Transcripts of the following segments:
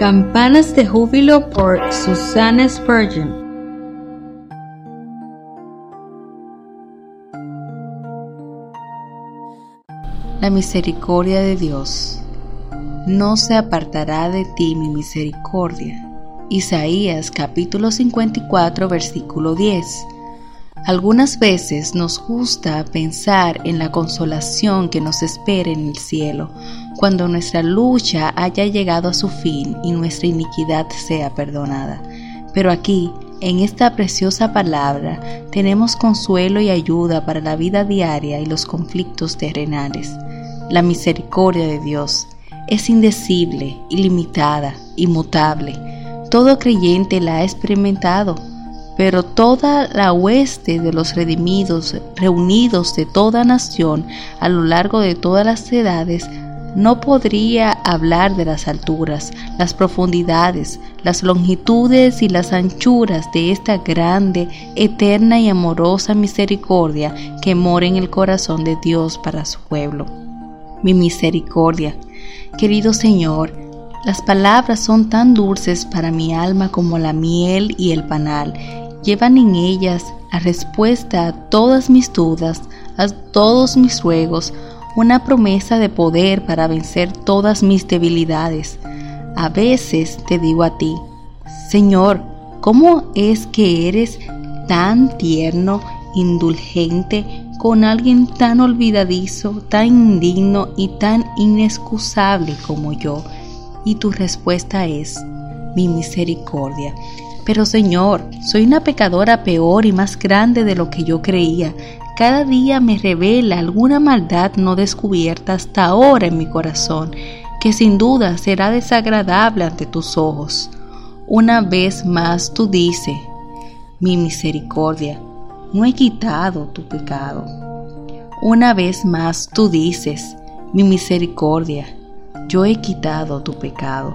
Campanas de júbilo por Susana Spurgeon. La misericordia de Dios. No se apartará de ti mi misericordia. Isaías capítulo 54 versículo 10. Algunas veces nos gusta pensar en la consolación que nos espera en el cielo, cuando nuestra lucha haya llegado a su fin y nuestra iniquidad sea perdonada. Pero aquí, en esta preciosa palabra, tenemos consuelo y ayuda para la vida diaria y los conflictos terrenales. La misericordia de Dios es indecible, ilimitada, inmutable. Todo creyente la ha experimentado pero toda la hueste de los redimidos, reunidos de toda nación a lo largo de todas las edades, no podría hablar de las alturas, las profundidades, las longitudes y las anchuras de esta grande, eterna y amorosa misericordia que mora en el corazón de Dios para su pueblo. Mi misericordia, querido Señor, las palabras son tan dulces para mi alma como la miel y el panal, llevan en ellas la respuesta a todas mis dudas, a todos mis ruegos, una promesa de poder para vencer todas mis debilidades. A veces te digo a ti, Señor, ¿cómo es que eres tan tierno, indulgente con alguien tan olvidadizo, tan indigno y tan inexcusable como yo? Y tu respuesta es, mi misericordia. Pero Señor, soy una pecadora peor y más grande de lo que yo creía. Cada día me revela alguna maldad no descubierta hasta ahora en mi corazón, que sin duda será desagradable ante tus ojos. Una vez más tú dices, mi misericordia, no he quitado tu pecado. Una vez más tú dices, mi misericordia, yo he quitado tu pecado.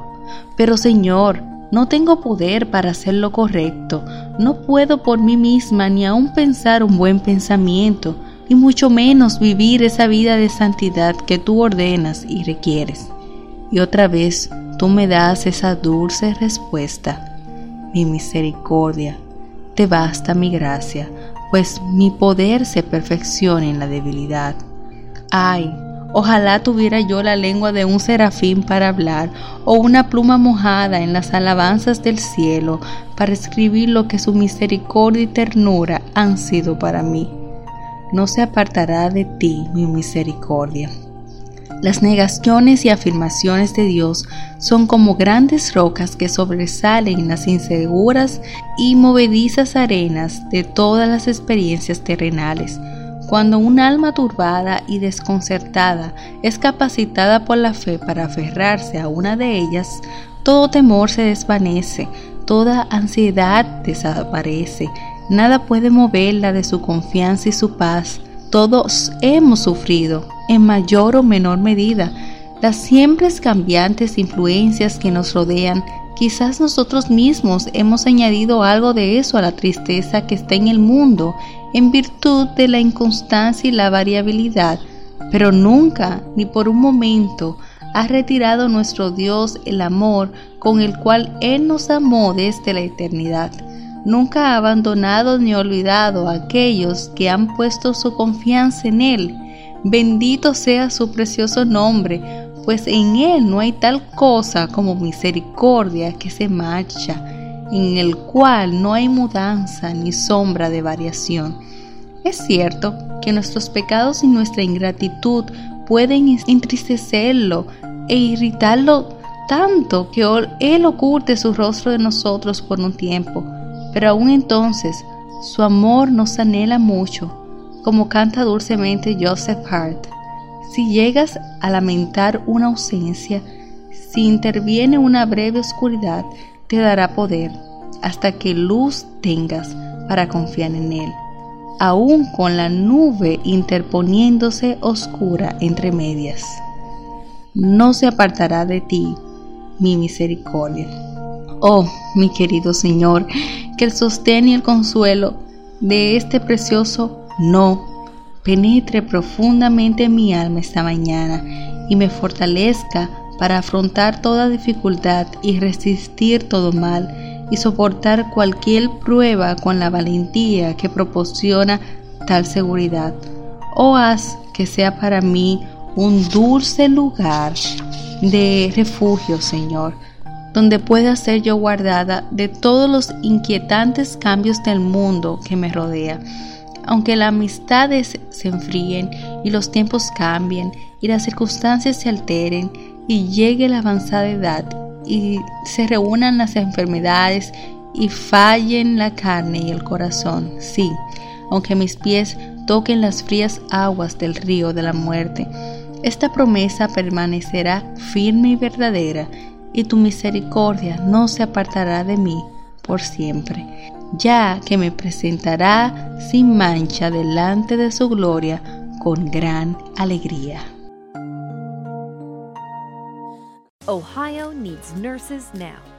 Pero Señor, no tengo poder para hacer lo correcto, no puedo por mí misma ni aun pensar un buen pensamiento, y mucho menos vivir esa vida de santidad que tú ordenas y requieres. Y otra vez tú me das esa dulce respuesta. Mi misericordia, te basta mi gracia, pues mi poder se perfecciona en la debilidad. Ay, Ojalá tuviera yo la lengua de un serafín para hablar o una pluma mojada en las alabanzas del cielo para escribir lo que su misericordia y ternura han sido para mí. No se apartará de ti mi misericordia. Las negaciones y afirmaciones de Dios son como grandes rocas que sobresalen en las inseguras y movedizas arenas de todas las experiencias terrenales cuando un alma turbada y desconcertada es capacitada por la fe para aferrarse a una de ellas, todo temor se desvanece, toda ansiedad desaparece, nada puede moverla de su confianza y su paz. Todos hemos sufrido, en mayor o menor medida, las siempre cambiantes influencias que nos rodean Quizás nosotros mismos hemos añadido algo de eso a la tristeza que está en el mundo en virtud de la inconstancia y la variabilidad, pero nunca, ni por un momento, ha retirado nuestro Dios el amor con el cual Él nos amó desde la eternidad. Nunca ha abandonado ni olvidado a aquellos que han puesto su confianza en Él. Bendito sea su precioso nombre, pues en Él no hay tal cosa como misericordia que se marcha, en el cual no hay mudanza ni sombra de variación. Es cierto que nuestros pecados y nuestra ingratitud pueden entristecerlo e irritarlo tanto que Él oculte su rostro de nosotros por un tiempo, pero aún entonces su amor nos anhela mucho, como canta dulcemente Joseph Hart. Si llegas a lamentar una ausencia, si interviene una breve oscuridad, te dará poder hasta que luz tengas para confiar en Él, aún con la nube interponiéndose oscura entre medias. No se apartará de ti mi misericordia. Oh, mi querido Señor, que el sostén y el consuelo de este precioso no penetre profundamente en mi alma esta mañana y me fortalezca para afrontar toda dificultad y resistir todo mal y soportar cualquier prueba con la valentía que proporciona tal seguridad. Oh, haz que sea para mí un dulce lugar de refugio, Señor, donde pueda ser yo guardada de todos los inquietantes cambios del mundo que me rodea. Aunque las amistades se enfríen y los tiempos cambien y las circunstancias se alteren y llegue la avanzada edad y se reúnan las enfermedades y fallen la carne y el corazón, sí, aunque mis pies toquen las frías aguas del río de la muerte, esta promesa permanecerá firme y verdadera, y tu misericordia no se apartará de mí por siempre, ya que me presentará sin mancha delante de su gloria con gran alegría. Ohio needs nurses now.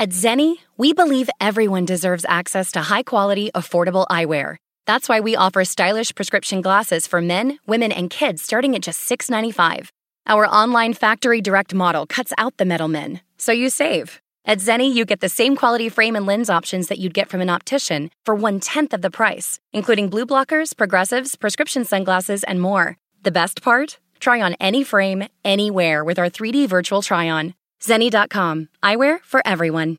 At Zenni, we believe everyone deserves access to high quality, affordable eyewear. That's why we offer stylish prescription glasses for men, women, and kids starting at just $6.95. Our online factory direct model cuts out the middlemen, so you save. At Zenni, you get the same quality frame and lens options that you'd get from an optician for one tenth of the price, including blue blockers, progressives, prescription sunglasses, and more. The best part? Try on any frame, anywhere with our 3D virtual try on. Zenni.com. Eyewear for everyone.